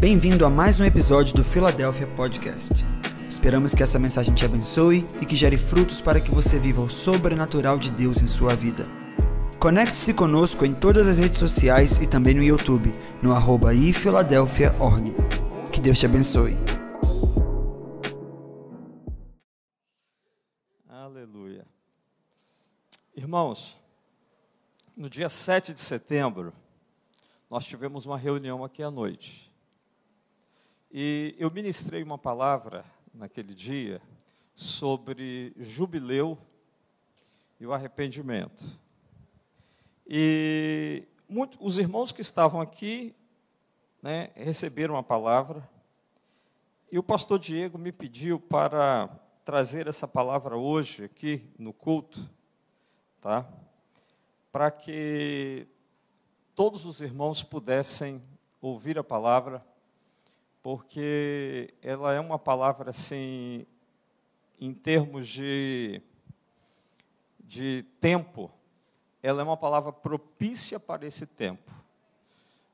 Bem-vindo a mais um episódio do Philadelphia Podcast. Esperamos que essa mensagem te abençoe e que gere frutos para que você viva o sobrenatural de Deus em sua vida. Conecte-se conosco em todas as redes sociais e também no YouTube, no arroba ifiladelphia.org. Que Deus te abençoe. Aleluia. Irmãos, no dia 7 de setembro, nós tivemos uma reunião aqui à noite. E eu ministrei uma palavra naquele dia sobre jubileu e o arrependimento. E muito, os irmãos que estavam aqui né, receberam a palavra, e o pastor Diego me pediu para trazer essa palavra hoje aqui no culto, tá? Para que todos os irmãos pudessem ouvir a palavra porque ela é uma palavra assim, em termos de, de tempo, ela é uma palavra propícia para esse tempo.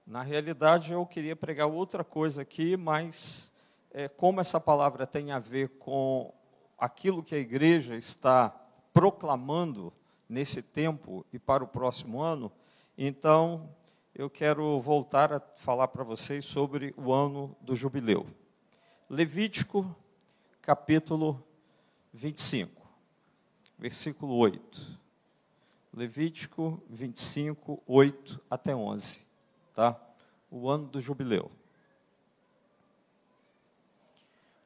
Na realidade, eu queria pregar outra coisa aqui, mas é, como essa palavra tem a ver com aquilo que a igreja está proclamando nesse tempo e para o próximo ano, então eu quero voltar a falar para vocês sobre o ano do jubileu. Levítico, capítulo 25, versículo 8. Levítico 25, 8 até 11, tá? O ano do jubileu.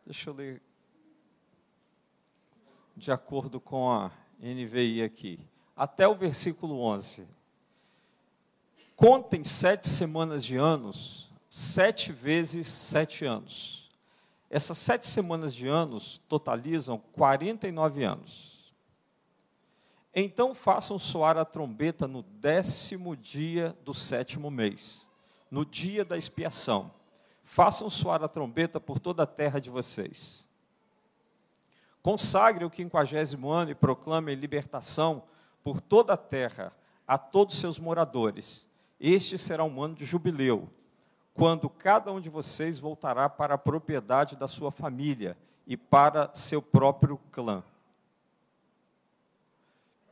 Deixa eu ler de acordo com a NVI aqui. Até o versículo 11. Contem sete semanas de anos, sete vezes sete anos. Essas sete semanas de anos totalizam 49 anos. Então façam soar a trombeta no décimo dia do sétimo mês, no dia da expiação. Façam soar a trombeta por toda a terra de vocês. Consagre o quinquagésimo ano e proclame libertação por toda a terra a todos seus moradores este será um ano de jubileu, quando cada um de vocês voltará para a propriedade da sua família e para seu próprio clã.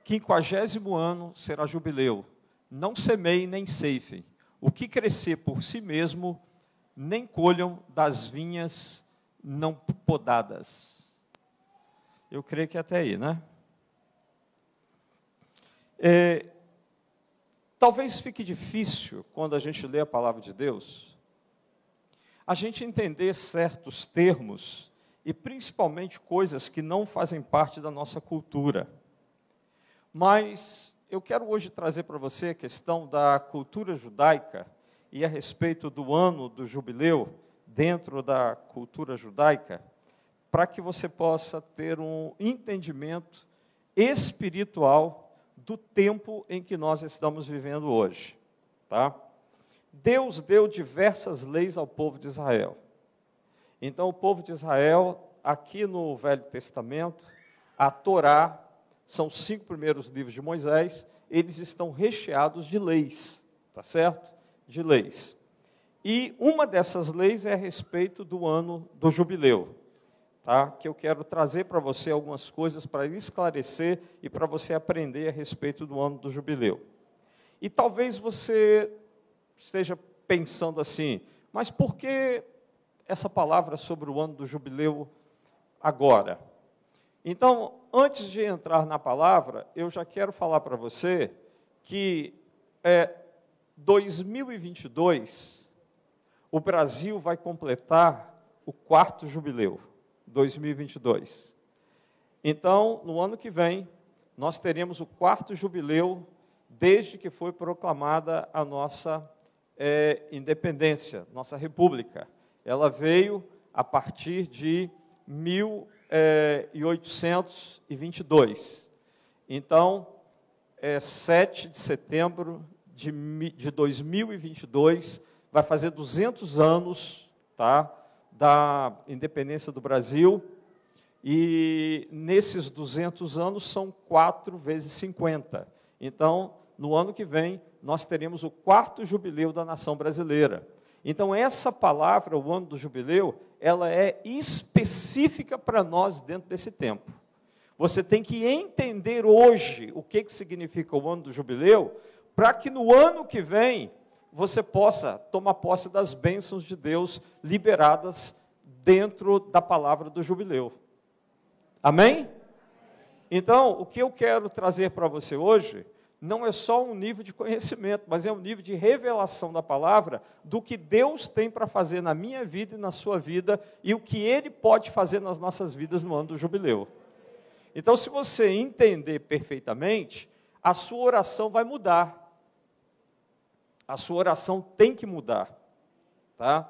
Quinquagésimo ano será jubileu. Não semeiem nem ceifem. O que crescer por si mesmo, nem colham das vinhas não podadas. Eu creio que até aí, né? É, Talvez fique difícil, quando a gente lê a palavra de Deus, a gente entender certos termos e principalmente coisas que não fazem parte da nossa cultura. Mas eu quero hoje trazer para você a questão da cultura judaica e a respeito do ano do jubileu dentro da cultura judaica, para que você possa ter um entendimento espiritual do tempo em que nós estamos vivendo hoje. Tá? Deus deu diversas leis ao povo de Israel. Então, o povo de Israel, aqui no Velho Testamento, a Torá, são os cinco primeiros livros de Moisés, eles estão recheados de leis, tá certo? De leis. E uma dessas leis é a respeito do ano do jubileu tá? que eu quero trazer para você algumas coisas para esclarecer e para você aprender a respeito do ano do jubileu. E talvez você esteja pensando assim, mas por que essa palavra sobre o ano do jubileu agora? Então, antes de entrar na palavra, eu já quero falar para você que é, 2022 o Brasil vai completar o quarto jubileu. 2022. Então, no ano que vem, nós teremos o quarto jubileu desde que foi proclamada a nossa é, independência, nossa república. Ela veio a partir de 1822. Então, é, 7 de setembro de, de 2022 vai fazer 200 anos, tá? Da independência do Brasil, e nesses 200 anos são 4 vezes 50. Então, no ano que vem, nós teremos o quarto jubileu da nação brasileira. Então, essa palavra, o ano do jubileu, ela é específica para nós dentro desse tempo. Você tem que entender hoje o que, que significa o ano do jubileu, para que no ano que vem você possa tomar posse das bênçãos de Deus liberadas dentro da palavra do jubileu. Amém? Então, o que eu quero trazer para você hoje não é só um nível de conhecimento, mas é um nível de revelação da palavra do que Deus tem para fazer na minha vida e na sua vida e o que Ele pode fazer nas nossas vidas no ano do jubileu. Então, se você entender perfeitamente, a sua oração vai mudar. A sua oração tem que mudar. Tá?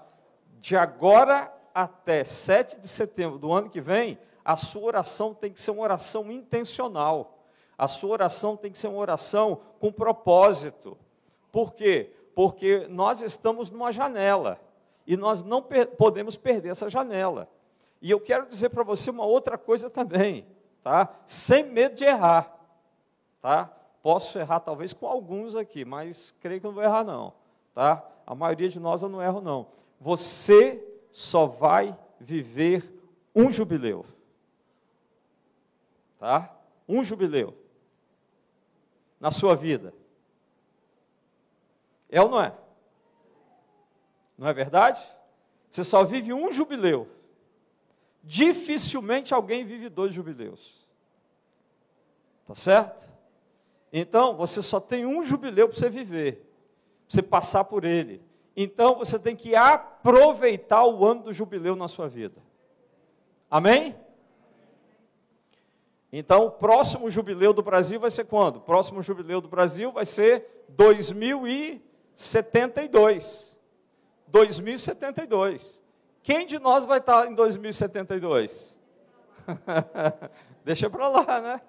De agora até 7 de setembro do ano que vem, a sua oração tem que ser uma oração intencional. A sua oração tem que ser uma oração com propósito. Por quê? Porque nós estamos numa janela e nós não per podemos perder essa janela. E eu quero dizer para você uma outra coisa também, tá? Sem medo de errar, tá? Posso errar talvez com alguns aqui, mas creio que não vou errar não, tá? A maioria de nós eu não erro não. Você só vai viver um jubileu, tá? Um jubileu na sua vida. É ou não é? Não é verdade? Você só vive um jubileu. Dificilmente alguém vive dois jubileus. Tá certo? Então, você só tem um jubileu para você viver, para você passar por ele. Então, você tem que aproveitar o ano do jubileu na sua vida. Amém? Então, o próximo jubileu do Brasil vai ser quando? O próximo jubileu do Brasil vai ser 2072. 2072. Quem de nós vai estar em 2072? Deixa para lá, né?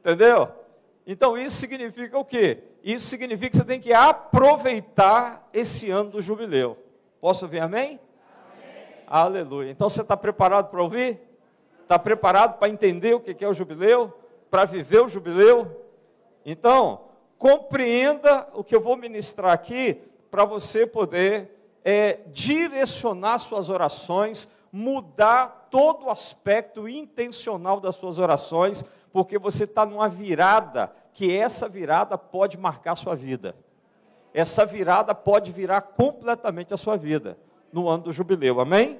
Entendeu? Então, isso significa o quê? Isso significa que você tem que aproveitar esse ano do jubileu. Posso ouvir amém? amém. Aleluia. Então, você está preparado para ouvir? Está preparado para entender o que é o jubileu? Para viver o jubileu? Então, compreenda o que eu vou ministrar aqui para você poder é, direcionar suas orações, mudar todo o aspecto intencional das suas orações, porque você está numa virada, que essa virada pode marcar a sua vida. Essa virada pode virar completamente a sua vida no ano do jubileu, amém?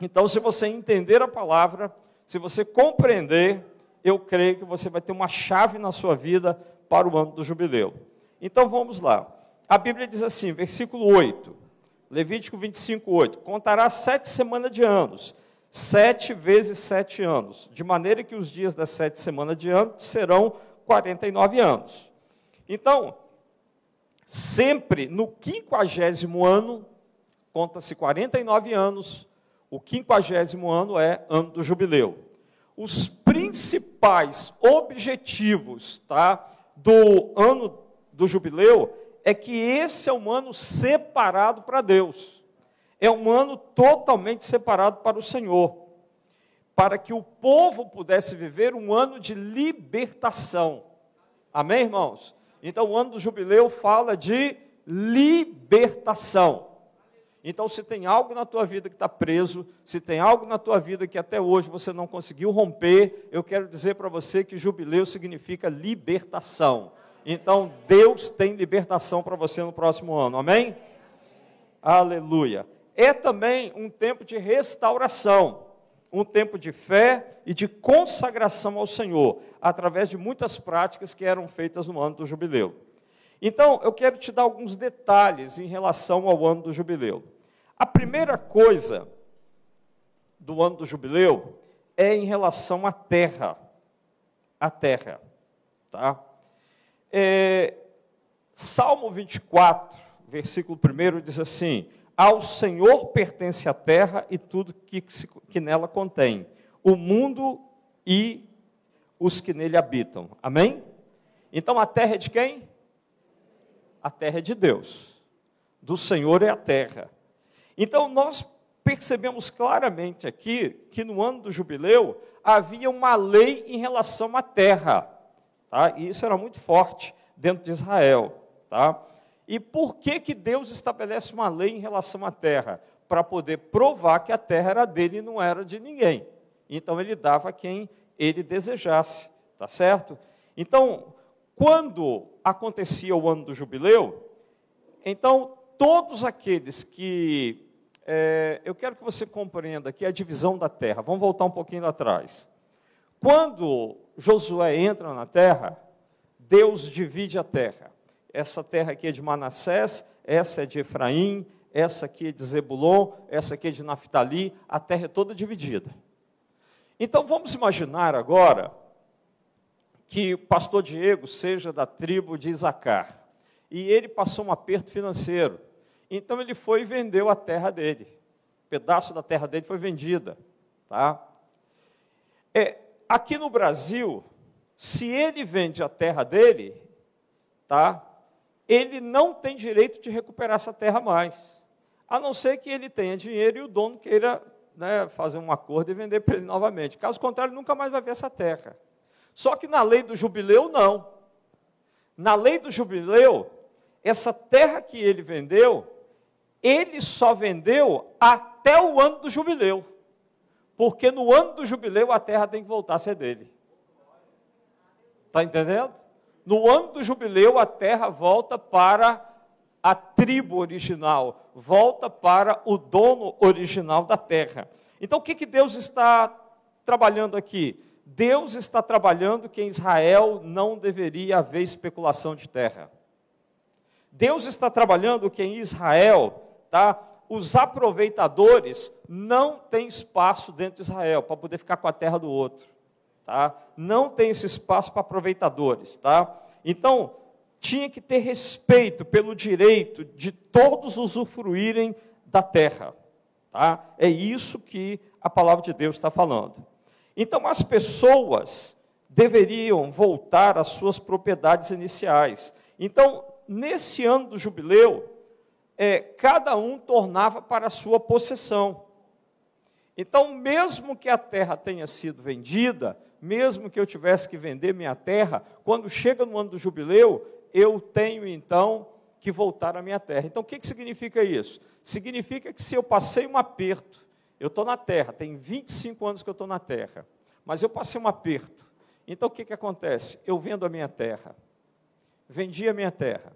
Então, se você entender a palavra, se você compreender, eu creio que você vai ter uma chave na sua vida para o ano do jubileu. Então vamos lá. A Bíblia diz assim, versículo 8, Levítico 25, 8: Contará sete semanas de anos, sete vezes sete anos, de maneira que os dias das sete semanas de anos serão 49 anos. Então, sempre no quinquagésimo ano, conta-se 49 anos, o quinquagésimo ano é ano do jubileu. Os principais objetivos tá, do ano do jubileu é que esse é um ano separado para Deus. É um ano totalmente separado para o Senhor. Para que o povo pudesse viver um ano de libertação. Amém, irmãos? Então, o ano do jubileu fala de libertação. Então, se tem algo na tua vida que está preso, se tem algo na tua vida que até hoje você não conseguiu romper, eu quero dizer para você que jubileu significa libertação. Então, Deus tem libertação para você no próximo ano, amém? Aleluia. É também um tempo de restauração, um tempo de fé e de consagração ao Senhor, através de muitas práticas que eram feitas no ano do jubileu. Então, eu quero te dar alguns detalhes em relação ao ano do jubileu. A primeira coisa do ano do jubileu é em relação à terra. A terra. Tá? É, Salmo 24, versículo 1 diz assim: Ao Senhor pertence a terra e tudo que, que nela contém, o mundo e os que nele habitam. Amém? Então a terra é de quem? a terra é de Deus, do Senhor é a terra. Então nós percebemos claramente aqui que no ano do jubileu havia uma lei em relação à terra, tá? E isso era muito forte dentro de Israel, tá? E por que, que Deus estabelece uma lei em relação à terra? Para poder provar que a terra era dele e não era de ninguém. Então ele dava quem ele desejasse, tá certo? Então, quando acontecia o ano do jubileu, então todos aqueles que. É, eu quero que você compreenda aqui a divisão da terra. Vamos voltar um pouquinho atrás. Quando Josué entra na terra, Deus divide a terra. Essa terra aqui é de Manassés, essa é de Efraim, essa aqui é de Zebulon, essa aqui é de Naftali, a terra é toda dividida. Então vamos imaginar agora que o pastor Diego seja da tribo de Isacar e ele passou um aperto financeiro. Então ele foi e vendeu a terra dele. Um pedaço da terra dele foi vendida, tá? É, aqui no Brasil, se ele vende a terra dele, tá? Ele não tem direito de recuperar essa terra mais. A não ser que ele tenha dinheiro e o dono queira né, fazer um acordo e vender para ele novamente. Caso contrário, nunca mais vai ver essa terra. Só que na lei do jubileu, não. Na lei do jubileu, essa terra que ele vendeu, ele só vendeu até o ano do jubileu. Porque no ano do jubileu a terra tem que voltar a ser dele. Está entendendo? No ano do jubileu, a terra volta para a tribo original, volta para o dono original da terra. Então, o que, que Deus está trabalhando aqui? Deus está trabalhando que em Israel não deveria haver especulação de terra. Deus está trabalhando que em Israel, tá? Os aproveitadores não têm espaço dentro de Israel para poder ficar com a terra do outro tá? Não tem esse espaço para aproveitadores, tá? Então, tinha que ter respeito pelo direito de todos usufruírem da terra, tá? É isso que a palavra de Deus está falando. Então, as pessoas deveriam voltar às suas propriedades iniciais. Então, nesse ano do jubileu, é, cada um tornava para a sua possessão. Então, mesmo que a terra tenha sido vendida, mesmo que eu tivesse que vender minha terra, quando chega no ano do jubileu, eu tenho então que voltar à minha terra. Então, o que, que significa isso? Significa que se eu passei um aperto, eu estou na terra, tem 25 anos que eu estou na terra, mas eu passei um aperto. Então, o que, que acontece? Eu vendo a minha terra, vendi a minha terra.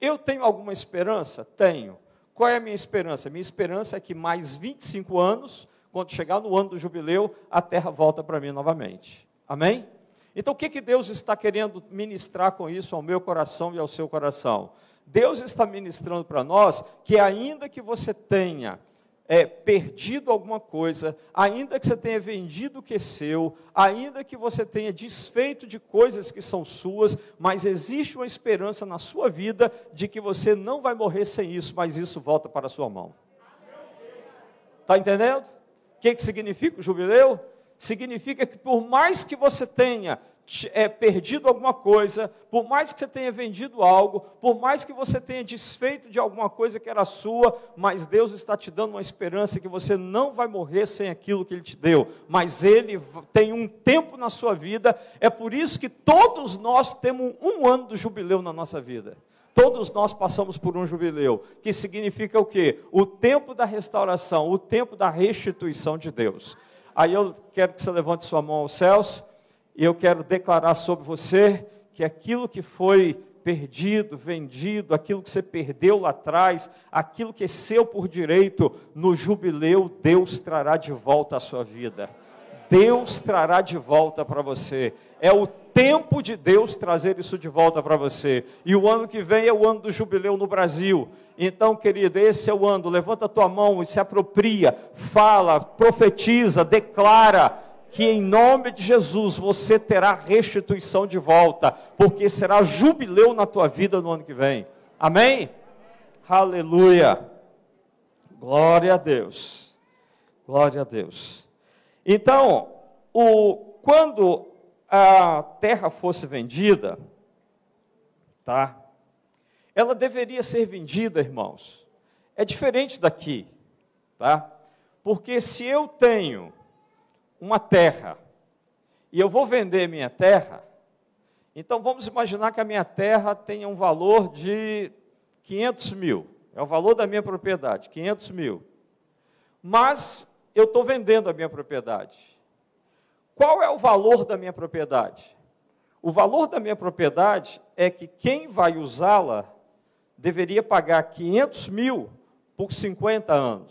Eu tenho alguma esperança? Tenho. Qual é a minha esperança? Minha esperança é que mais 25 anos quando chegar no ano do jubileu, a terra volta para mim novamente. Amém? Então, o que, que Deus está querendo ministrar com isso ao meu coração e ao seu coração? Deus está ministrando para nós que, ainda que você tenha é, perdido alguma coisa, ainda que você tenha vendido o que é seu, ainda que você tenha desfeito de coisas que são suas, mas existe uma esperança na sua vida de que você não vai morrer sem isso, mas isso volta para a sua mão. Está entendendo? O que, que significa o jubileu? Significa que por mais que você tenha é, perdido alguma coisa, por mais que você tenha vendido algo, por mais que você tenha desfeito de alguma coisa que era sua, mas Deus está te dando uma esperança que você não vai morrer sem aquilo que Ele te deu, mas Ele tem um tempo na sua vida, é por isso que todos nós temos um ano do jubileu na nossa vida. Todos nós passamos por um jubileu, que significa o quê? O tempo da restauração, o tempo da restituição de Deus. Aí eu quero que você levante sua mão aos céus e eu quero declarar sobre você que aquilo que foi perdido, vendido, aquilo que você perdeu lá atrás, aquilo que é seu por direito, no jubileu Deus trará de volta à sua vida. Deus trará de volta para você. É o tempo de Deus trazer isso de volta para você. E o ano que vem é o ano do jubileu no Brasil. Então, querido, esse é o ano. Levanta a tua mão e se apropria, fala, profetiza, declara que em nome de Jesus você terá restituição de volta, porque será jubileu na tua vida no ano que vem. Amém? Aleluia. Glória a Deus. Glória a Deus. Então, o, quando a terra fosse vendida, tá? Ela deveria ser vendida, irmãos. É diferente daqui, tá? Porque se eu tenho uma terra e eu vou vender minha terra, então vamos imaginar que a minha terra tenha um valor de 500 mil. É o valor da minha propriedade, 500 mil. Mas eu estou vendendo a minha propriedade. Qual é o valor da minha propriedade? O valor da minha propriedade é que quem vai usá-la deveria pagar 500 mil por 50 anos.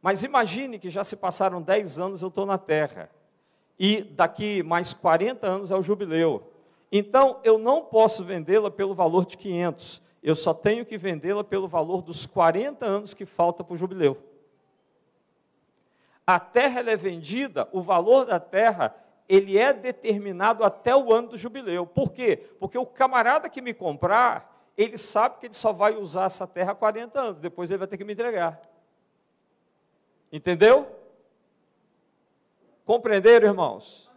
Mas imagine que já se passaram 10 anos eu estou na terra. E daqui mais 40 anos é o jubileu. Então eu não posso vendê-la pelo valor de 500. Eu só tenho que vendê-la pelo valor dos 40 anos que falta para o jubileu a terra é vendida, o valor da terra, ele é determinado até o ano do jubileu. Por quê? Porque o camarada que me comprar, ele sabe que ele só vai usar essa terra há 40 anos, depois ele vai ter que me entregar. Entendeu? Compreenderam, irmãos?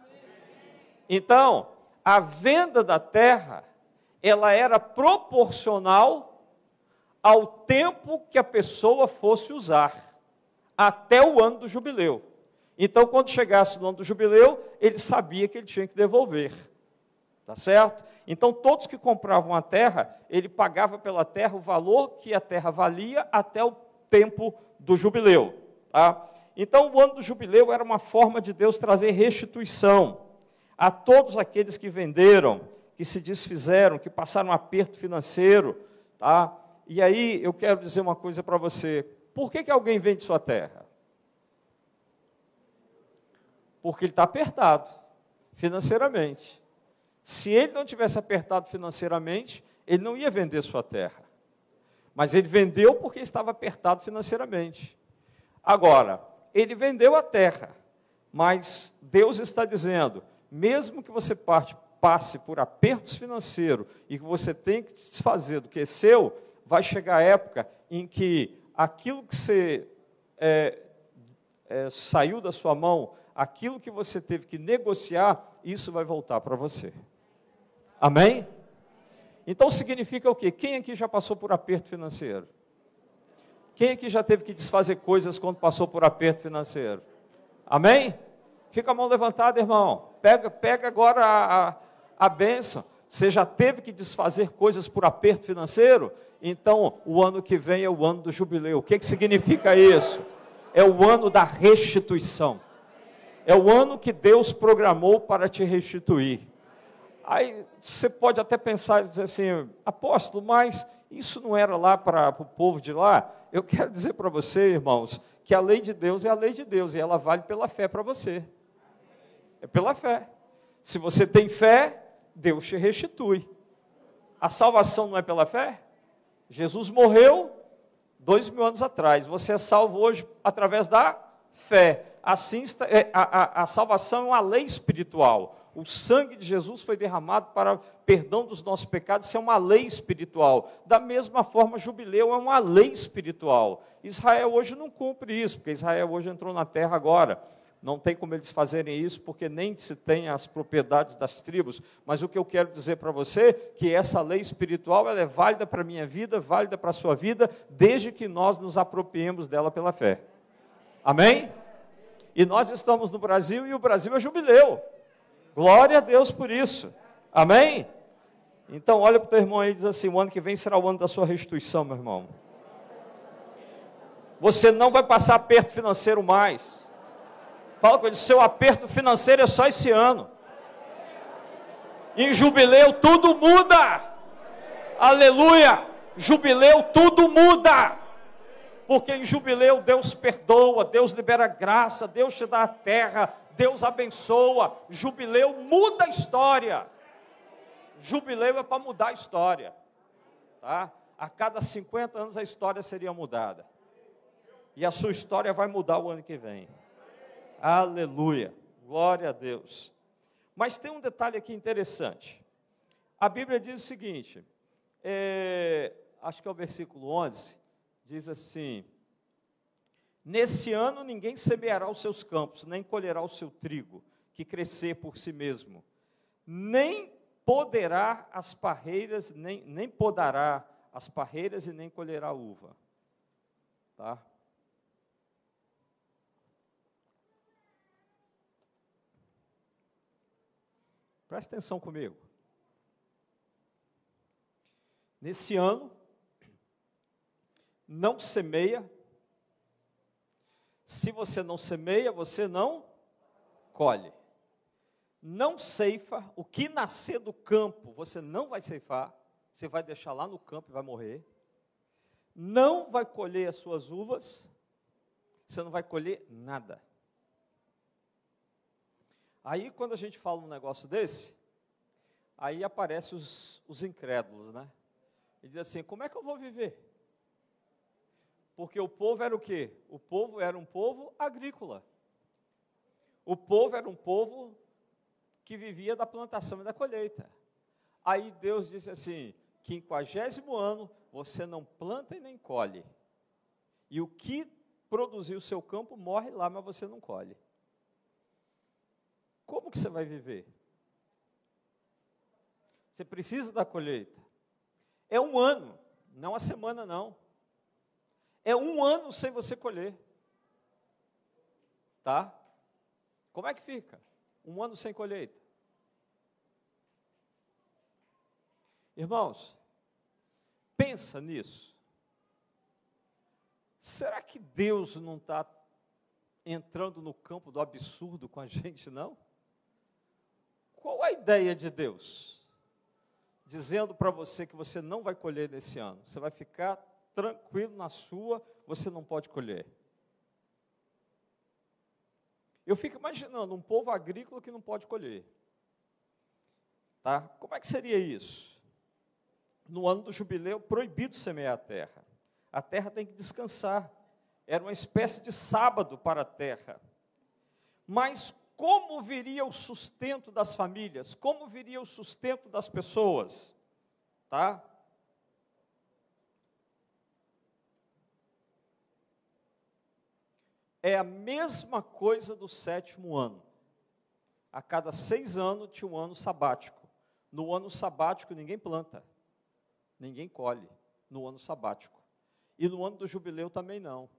Então, a venda da terra, ela era proporcional ao tempo que a pessoa fosse usar até o ano do jubileu. Então, quando chegasse no ano do jubileu, ele sabia que ele tinha que devolver. Tá certo? Então, todos que compravam a terra, ele pagava pela terra o valor que a terra valia até o tempo do jubileu. Tá? Então, o ano do jubileu era uma forma de Deus trazer restituição a todos aqueles que venderam, que se desfizeram, que passaram um aperto financeiro. Tá? E aí, eu quero dizer uma coisa para você: por que, que alguém vende sua terra? Porque ele está apertado financeiramente. Se ele não tivesse apertado financeiramente, ele não ia vender sua terra. Mas ele vendeu porque estava apertado financeiramente. Agora, ele vendeu a terra, mas Deus está dizendo: mesmo que você parte, passe por apertos financeiros e que você tem que se desfazer do que é seu, vai chegar a época em que aquilo que você é, é, saiu da sua mão, aquilo que você teve que negociar, isso vai voltar para você. Amém? Então significa o quê? Quem aqui já passou por aperto financeiro? Quem aqui já teve que desfazer coisas quando passou por aperto financeiro? Amém? Fica a mão levantada, irmão. Pega, pega agora a, a, a bênção. Você já teve que desfazer coisas por aperto financeiro? Então, o ano que vem é o ano do jubileu. O que, que significa isso? É o ano da restituição. É o ano que Deus programou para te restituir. Aí você pode até pensar e dizer assim, apóstolo, mas isso não era lá para, o povo de lá? Eu quero dizer para você, irmãos, que a lei de Deus é a lei de Deus e ela vale pela fé para você. É pela fé. Se você tem fé, Deus te restitui. A salvação não é pela fé? Jesus morreu dois mil anos atrás. Você é salvo hoje através da fé. Assim, a, a, a salvação é uma lei espiritual. O sangue de Jesus foi derramado para perdão dos nossos pecados, isso é uma lei espiritual. Da mesma forma, jubileu é uma lei espiritual. Israel hoje não cumpre isso, porque Israel hoje entrou na terra agora não tem como eles fazerem isso, porque nem se tem as propriedades das tribos. Mas o que eu quero dizer para você, que essa lei espiritual ela é válida para a minha vida, válida para a sua vida, desde que nós nos apropriemos dela pela fé. Amém? E nós estamos no Brasil e o Brasil é jubileu. Glória a Deus por isso. Amém? Então olha para o teu irmão e diz assim, o ano que vem será o ano da sua restituição, meu irmão. Você não vai passar aperto financeiro mais. Fala com ele, seu aperto financeiro é só esse ano. Em jubileu tudo muda. Aleluia! Jubileu tudo muda. Porque em jubileu Deus perdoa, Deus libera graça, Deus te dá a terra, Deus abençoa. Jubileu muda a história. Jubileu é para mudar a história. Tá? A cada 50 anos a história seria mudada. E a sua história vai mudar o ano que vem. Aleluia. Glória a Deus. Mas tem um detalhe aqui interessante. A Bíblia diz o seguinte, é, acho que é o versículo 11, diz assim: Nesse ano ninguém semeará os seus campos, nem colherá o seu trigo, que crescer por si mesmo, nem poderá as parreiras, nem, nem podará as parreiras e nem colherá uva. Tá? Presta atenção comigo. Nesse ano, não semeia. Se você não semeia, você não colhe. Não ceifa, o que nascer do campo, você não vai ceifar, você vai deixar lá no campo e vai morrer. Não vai colher as suas uvas, você não vai colher nada. Aí, quando a gente fala um negócio desse, aí aparecem os, os incrédulos, né? E diz assim: como é que eu vou viver? Porque o povo era o quê? O povo era um povo agrícola. O povo era um povo que vivia da plantação e da colheita. Aí Deus disse assim: quinquagésimo ano você não planta e nem colhe. E o que produziu o seu campo morre lá, mas você não colhe. Como que você vai viver? Você precisa da colheita. É um ano, não a semana não. É um ano sem você colher. Tá? Como é que fica? Um ano sem colheita. Irmãos, pensa nisso. Será que Deus não está entrando no campo do absurdo com a gente, não? Qual a ideia de Deus? Dizendo para você que você não vai colher nesse ano, você vai ficar tranquilo na sua, você não pode colher. Eu fico imaginando um povo agrícola que não pode colher. Tá? Como é que seria isso? No ano do jubileu, proibido semear a terra. A terra tem que descansar. Era uma espécie de sábado para a terra. Mas como viria o sustento das famílias? Como viria o sustento das pessoas? Tá? É a mesma coisa do sétimo ano. A cada seis anos tinha um ano sabático. No ano sabático ninguém planta, ninguém colhe. No ano sabático. E no ano do jubileu também não.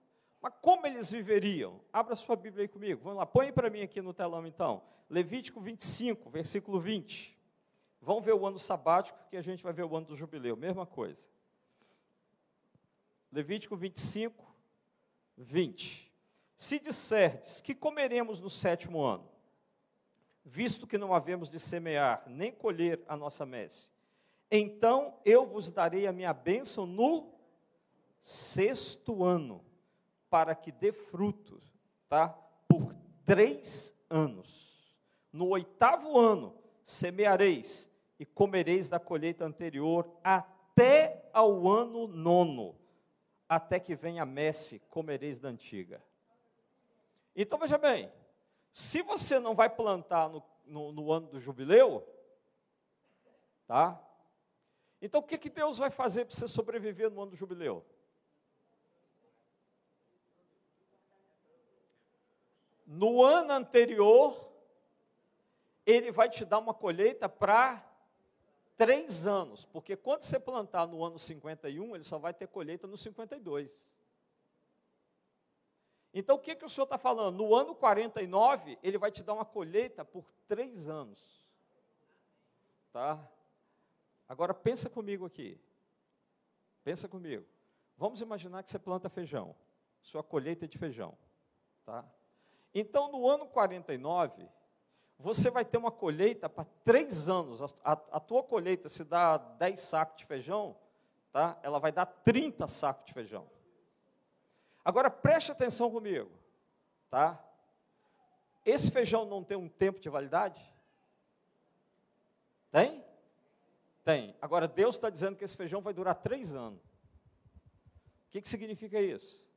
Mas como eles viveriam? Abra sua Bíblia aí comigo. Vamos lá, põe para mim aqui no telão então. Levítico 25, versículo 20. Vamos ver o ano sabático que a gente vai ver o ano do jubileu, mesma coisa. Levítico 25, 20. Se disserdes que comeremos no sétimo ano, visto que não havemos de semear nem colher a nossa messe, então eu vos darei a minha bênção no sexto ano, para que dê frutos, tá? Por três anos. No oitavo ano semeareis e comereis da colheita anterior até ao ano nono, até que venha a messe, comereis da antiga. Então veja bem, se você não vai plantar no, no, no ano do jubileu, tá? Então o que, que Deus vai fazer para você sobreviver no ano do jubileu? No ano anterior, ele vai te dar uma colheita para três anos, porque quando você plantar no ano 51, ele só vai ter colheita no 52. Então o que, que o senhor está falando? No ano 49, ele vai te dar uma colheita por três anos. Tá? Agora pensa comigo aqui. Pensa comigo. Vamos imaginar que você planta feijão. Sua colheita é de feijão. Tá? Então, no ano 49, você vai ter uma colheita para três anos. A, a, a, tua colheita, se dá 10 sacos de feijão, tá? ela vai dar 30 sacos de feijão. Agora, preste atenção comigo. Tá? Esse feijão não tem um tempo de validade? Tem? Tem. Agora, Deus está dizendo que esse feijão vai durar três anos. O que, que significa isso?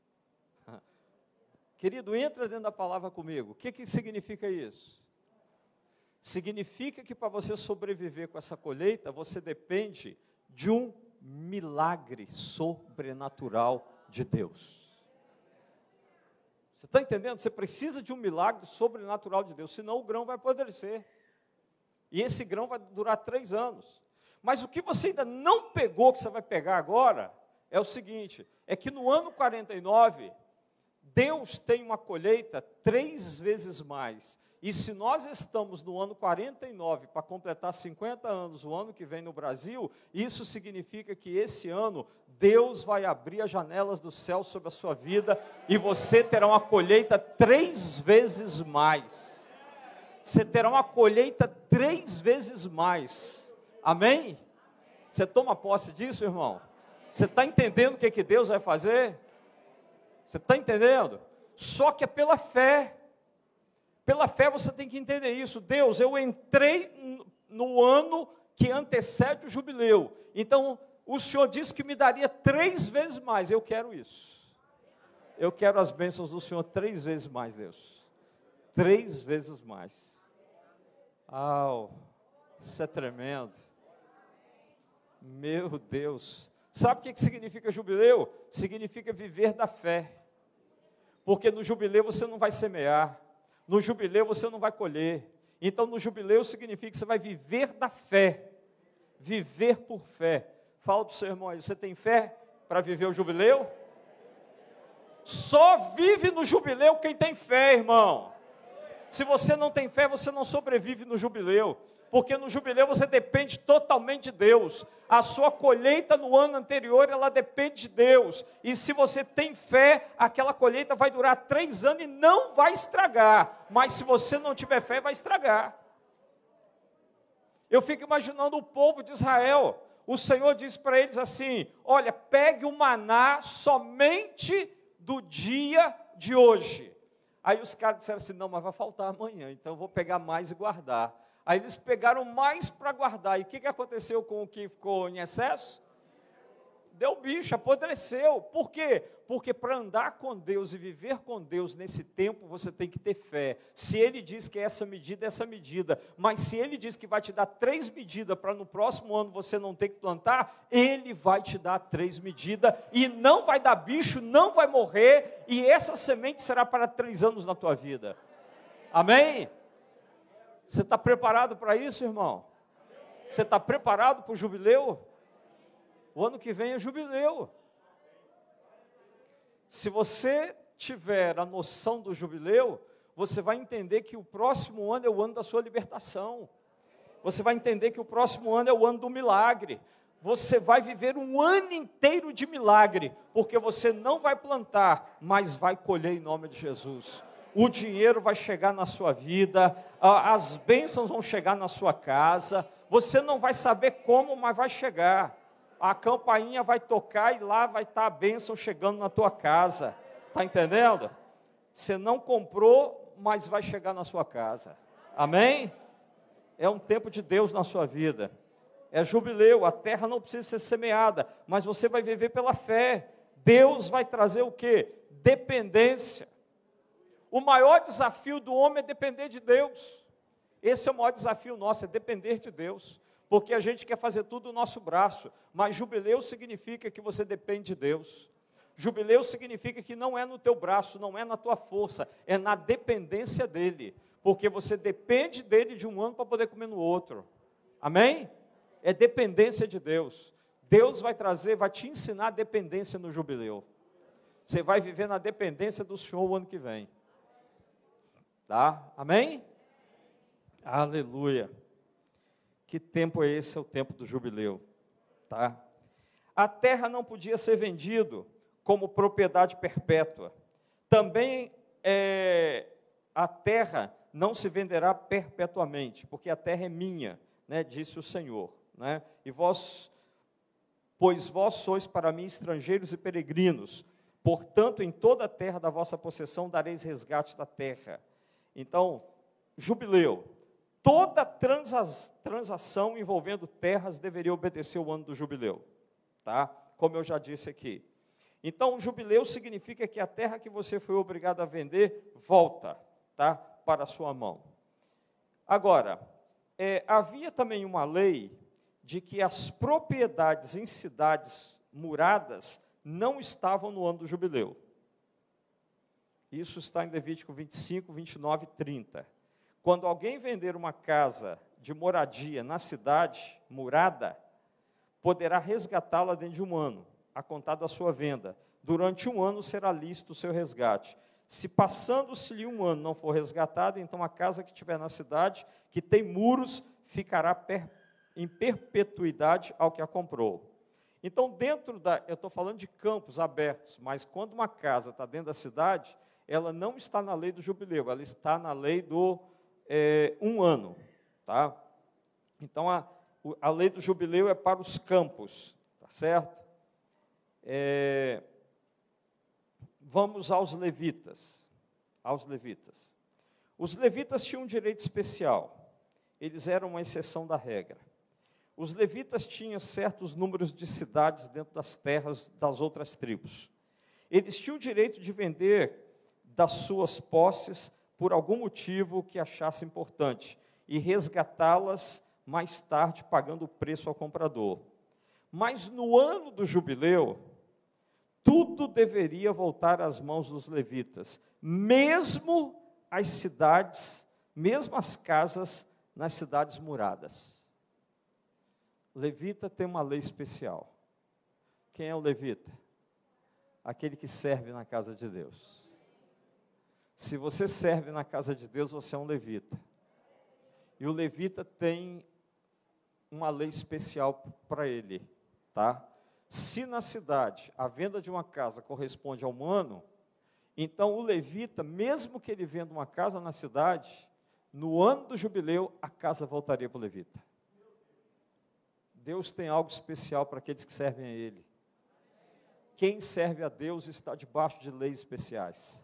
Querido, entra dentro da palavra comigo. O que, que significa isso? Significa que para você sobreviver com essa colheita, você depende de um milagre sobrenatural de Deus. Você está entendendo? Você precisa de um milagre sobrenatural de Deus, senão o grão vai apodrecer. E esse grão vai durar três anos. Mas o que você ainda não pegou, que você vai pegar agora, é o seguinte: é que no ano 49, Deus tem uma colheita três vezes mais. E se nós estamos no ano 49 para completar 50 anos o ano que vem no Brasil, isso significa que esse ano Deus vai abrir as janelas do céu sobre a sua vida e você terá uma colheita três vezes mais. Você terá uma colheita três vezes mais. Amém? Você toma posse disso, irmão? Você está entendendo o que, que Deus vai fazer? Você está entendendo? Só que é pela fé. Pela fé você tem que entender isso. Deus, eu entrei no ano que antecede o jubileu. Então, o Senhor disse que me daria três vezes mais. Eu quero isso. Eu quero as bênçãos do Senhor três vezes mais, Deus. Três vezes mais. Ah, isso é tremendo. Meu Deus. Sabe o que significa jubileu? Significa viver da fé. Porque no jubileu você não vai semear, no jubileu você não vai colher. Então no jubileu significa que você vai viver da fé. Viver por fé. Fala para o seu irmão aí, você tem fé para viver o jubileu? Só vive no jubileu quem tem fé, irmão. Se você não tem fé, você não sobrevive no jubileu porque no jubileu você depende totalmente de Deus. A sua colheita no ano anterior, ela depende de Deus. E se você tem fé, aquela colheita vai durar três anos e não vai estragar. Mas se você não tiver fé, vai estragar. Eu fico imaginando o povo de Israel. O Senhor disse para eles assim: Olha, pegue o maná somente do dia de hoje. Aí os caras disseram assim: Não, mas vai faltar amanhã, então eu vou pegar mais e guardar. Aí eles pegaram mais para guardar. E o que, que aconteceu com o que ficou em excesso? Deu bicho, apodreceu. Por quê? Porque para andar com Deus e viver com Deus nesse tempo, você tem que ter fé. Se Ele diz que é essa medida, é essa medida. Mas se Ele diz que vai te dar três medidas para no próximo ano você não ter que plantar, Ele vai te dar três medidas e não vai dar bicho, não vai morrer. E essa semente será para três anos na tua vida. Amém? Você está preparado para isso, irmão? Você está preparado para o jubileu? O ano que vem é jubileu. Se você tiver a noção do jubileu, você vai entender que o próximo ano é o ano da sua libertação. Você vai entender que o próximo ano é o ano do milagre. Você vai viver um ano inteiro de milagre, porque você não vai plantar, mas vai colher em nome de Jesus o dinheiro vai chegar na sua vida, as bênçãos vão chegar na sua casa, você não vai saber como, mas vai chegar. A campainha vai tocar e lá vai estar a bênção chegando na tua casa. Está entendendo? Você não comprou, mas vai chegar na sua casa. Amém? É um tempo de Deus na sua vida. É jubileu, a terra não precisa ser semeada, mas você vai viver pela fé. Deus vai trazer o que? Dependência. O maior desafio do homem é depender de Deus. Esse é o maior desafio nosso, é depender de Deus. Porque a gente quer fazer tudo no nosso braço, mas jubileu significa que você depende de Deus. Jubileu significa que não é no teu braço, não é na tua força, é na dependência dele. Porque você depende dele de um ano para poder comer no outro. Amém? É dependência de Deus. Deus vai trazer, vai te ensinar a dependência no jubileu. Você vai viver na dependência do Senhor o ano que vem. Tá? Amém? Aleluia. Que tempo é esse? É o tempo do jubileu. Tá? A terra não podia ser vendido como propriedade perpétua. Também é, a terra não se venderá perpetuamente, porque a terra é minha, né, disse o Senhor. Né? E vós, pois vós sois para mim estrangeiros e peregrinos, portanto, em toda a terra da vossa possessão dareis resgate da terra. Então, jubileu. Toda transação envolvendo terras deveria obedecer o ano do jubileu, tá? Como eu já disse aqui. Então, o jubileu significa que a terra que você foi obrigado a vender volta, tá? Para a sua mão. Agora, é, havia também uma lei de que as propriedades em cidades muradas não estavam no ano do jubileu. Isso está em Levítico 25, 29 e 30. Quando alguém vender uma casa de moradia na cidade murada, poderá resgatá-la dentro de um ano, a contar da sua venda. Durante um ano será lícito o seu resgate. Se passando-se-lhe um ano não for resgatada, então a casa que tiver na cidade, que tem muros, ficará per, em perpetuidade ao que a comprou. Então, dentro da. Eu estou falando de campos abertos, mas quando uma casa está dentro da cidade, ela não está na lei do jubileu, ela está na lei do é, um ano. Tá? Então, a, a lei do jubileu é para os campos, tá certo? É, vamos aos levitas. Aos levitas. Os levitas tinham um direito especial. Eles eram uma exceção da regra. Os levitas tinham certos números de cidades dentro das terras das outras tribos. Eles tinham o direito de vender das suas posses por algum motivo que achasse importante e resgatá-las mais tarde pagando o preço ao comprador. Mas no ano do jubileu, tudo deveria voltar às mãos dos levitas, mesmo as cidades, mesmo as casas nas cidades muradas. Levita tem uma lei especial. Quem é o levita? Aquele que serve na casa de Deus. Se você serve na casa de Deus, você é um levita. E o levita tem uma lei especial para ele, tá? Se na cidade a venda de uma casa corresponde a um ano, então o levita, mesmo que ele venda uma casa na cidade, no ano do jubileu a casa voltaria para o levita. Deus tem algo especial para aqueles que servem a Ele. Quem serve a Deus está debaixo de leis especiais.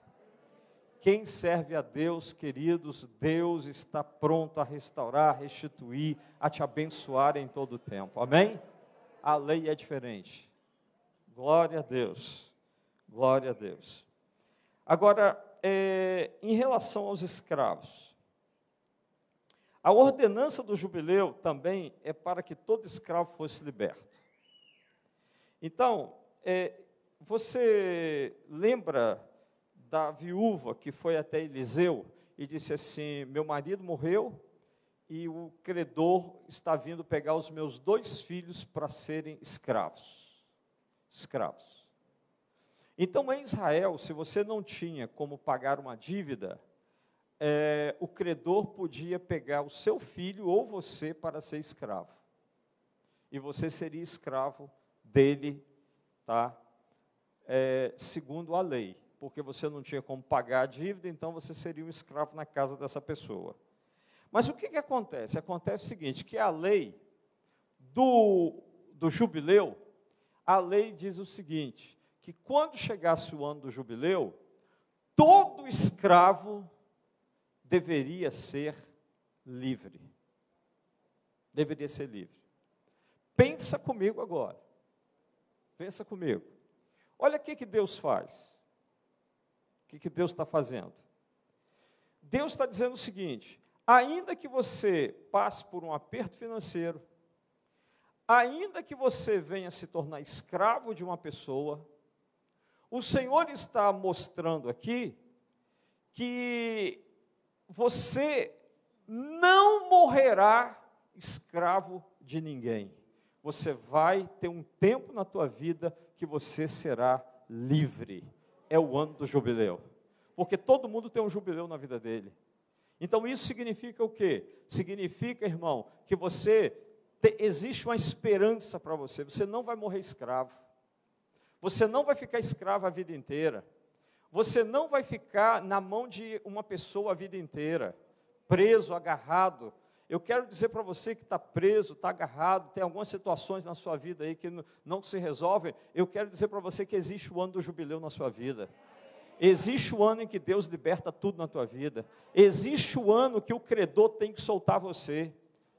Quem serve a Deus, queridos, Deus está pronto a restaurar, restituir, a te abençoar em todo o tempo. Amém? A lei é diferente. Glória a Deus. Glória a Deus. Agora, é, em relação aos escravos, a ordenança do jubileu também é para que todo escravo fosse liberto. Então, é, você lembra da viúva que foi até Eliseu e disse assim: Meu marido morreu e o credor está vindo pegar os meus dois filhos para serem escravos. Escravos. Então, em Israel, se você não tinha como pagar uma dívida, é, o credor podia pegar o seu filho ou você para ser escravo. E você seria escravo dele, tá? É, segundo a lei. Porque você não tinha como pagar a dívida, então você seria um escravo na casa dessa pessoa. Mas o que, que acontece? Acontece o seguinte: que a lei do, do jubileu, a lei diz o seguinte: que quando chegasse o ano do jubileu, todo escravo deveria ser livre. Deveria ser livre. Pensa comigo agora. Pensa comigo. Olha o que, que Deus faz. O que, que Deus está fazendo? Deus está dizendo o seguinte: ainda que você passe por um aperto financeiro, ainda que você venha se tornar escravo de uma pessoa, o Senhor está mostrando aqui que você não morrerá escravo de ninguém. Você vai ter um tempo na tua vida que você será livre. É o ano do jubileu. Porque todo mundo tem um jubileu na vida dele. Então isso significa o quê? Significa, irmão, que você te, existe uma esperança para você. Você não vai morrer escravo. Você não vai ficar escravo a vida inteira. Você não vai ficar na mão de uma pessoa a vida inteira, preso, agarrado. Eu quero dizer para você que está preso, está agarrado, tem algumas situações na sua vida aí que não se resolvem. Eu quero dizer para você que existe o ano do jubileu na sua vida. Existe o ano em que Deus liberta tudo na tua vida. Existe o ano que o credor tem que soltar você.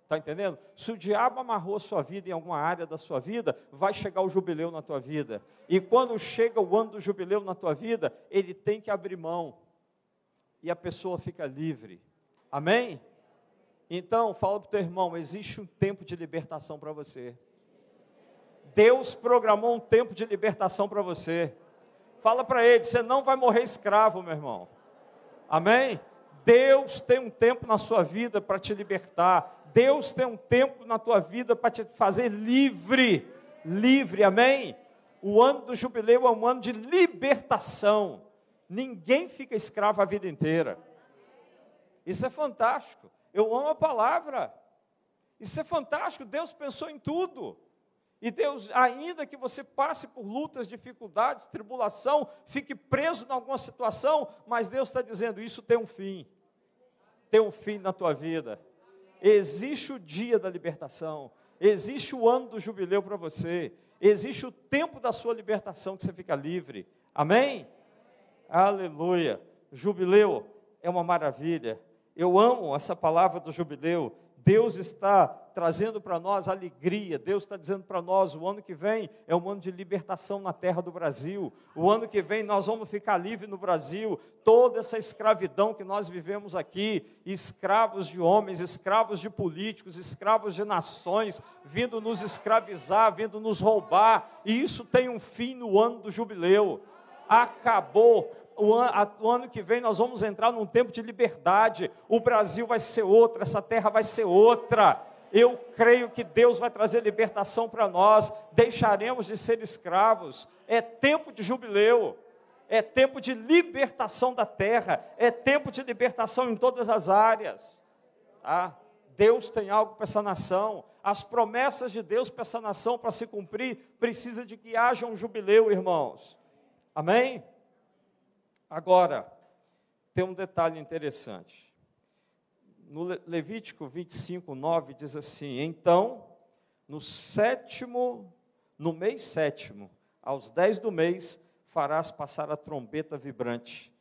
Está entendendo? Se o diabo amarrou a sua vida em alguma área da sua vida, vai chegar o jubileu na tua vida. E quando chega o ano do jubileu na tua vida, ele tem que abrir mão. E a pessoa fica livre. Amém? Então, fala para o teu irmão: existe um tempo de libertação para você. Deus programou um tempo de libertação para você. Fala para ele: você não vai morrer escravo, meu irmão. Amém? Deus tem um tempo na sua vida para te libertar. Deus tem um tempo na tua vida para te fazer livre, livre, amém? O ano do jubileu é um ano de libertação. Ninguém fica escravo a vida inteira. Isso é fantástico. Eu amo a palavra. Isso é fantástico. Deus pensou em tudo. E Deus, ainda que você passe por lutas, dificuldades, tribulação, fique preso em alguma situação, mas Deus está dizendo: isso tem um fim. Tem um fim na tua vida. Existe o dia da libertação. Existe o ano do jubileu para você. Existe o tempo da sua libertação que você fica livre. Amém? Aleluia. Jubileu é uma maravilha. Eu amo essa palavra do jubileu. Deus está trazendo para nós alegria, Deus está dizendo para nós: o ano que vem é um ano de libertação na terra do Brasil, o ano que vem nós vamos ficar livres no Brasil, toda essa escravidão que nós vivemos aqui, escravos de homens, escravos de políticos, escravos de nações, vindo nos escravizar, vindo nos roubar, e isso tem um fim no ano do jubileu. Acabou o ano, o ano que vem nós vamos entrar num tempo de liberdade. O Brasil vai ser outro, essa terra vai ser outra. Eu creio que Deus vai trazer libertação para nós. Deixaremos de ser escravos. É tempo de jubileu. É tempo de libertação da terra. É tempo de libertação em todas as áreas. Tá? Deus tem algo para essa nação. As promessas de Deus para essa nação, para se cumprir, precisa de que haja um jubileu, irmãos. Amém? Agora, tem um detalhe interessante. No Levítico 25, 9 diz assim: Então, no sétimo, no mês sétimo, aos dez do mês, farás passar a trombeta vibrante.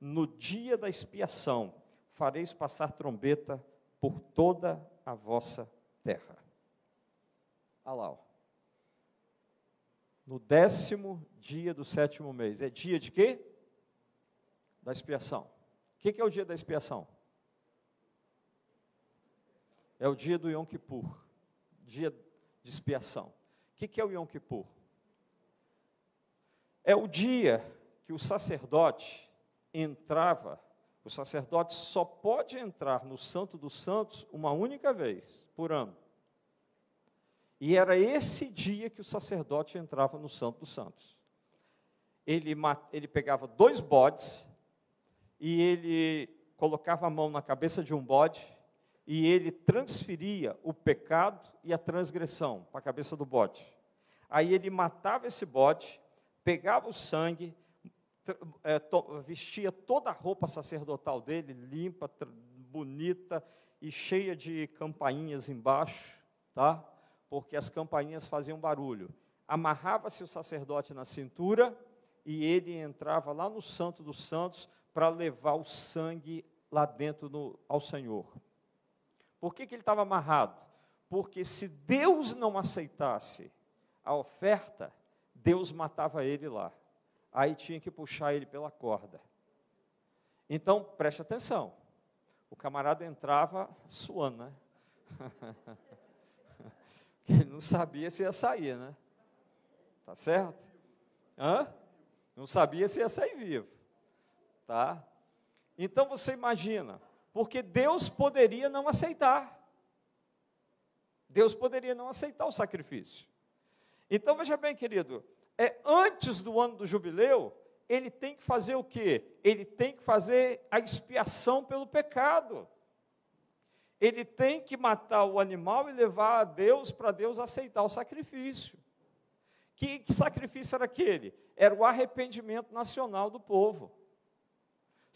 No dia da expiação, fareis passar trombeta por toda a vossa terra. Ó. No décimo dia do sétimo mês. É dia de quê? Da expiação. O que é o dia da expiação? É o dia do Yom Kippur, dia de expiação. O que é o Yom Kippur? É o dia que o sacerdote entrava, o sacerdote só pode entrar no Santo dos Santos uma única vez por ano. E era esse dia que o sacerdote entrava no Santo dos Santos. Ele, ele pegava dois bodes, e ele colocava a mão na cabeça de um bode e ele transferia o pecado e a transgressão para a cabeça do bode. Aí ele matava esse bode, pegava o sangue, é, vestia toda a roupa sacerdotal dele, limpa, bonita e cheia de campainhas embaixo, tá? Porque as campainhas faziam barulho. Amarrava-se o sacerdote na cintura e ele entrava lá no Santo dos Santos para levar o sangue lá dentro do, ao Senhor. Por que, que ele estava amarrado? Porque se Deus não aceitasse a oferta, Deus matava ele lá. Aí tinha que puxar ele pela corda. Então, preste atenção. O camarada entrava suando, né? ele não sabia se ia sair, né? Tá certo? Hã? Não sabia se ia sair vivo tá? Então você imagina, porque Deus poderia não aceitar. Deus poderia não aceitar o sacrifício. Então veja bem, querido, é antes do ano do jubileu, ele tem que fazer o quê? Ele tem que fazer a expiação pelo pecado. Ele tem que matar o animal e levar a Deus para Deus aceitar o sacrifício. Que, que sacrifício era aquele? Era o arrependimento nacional do povo.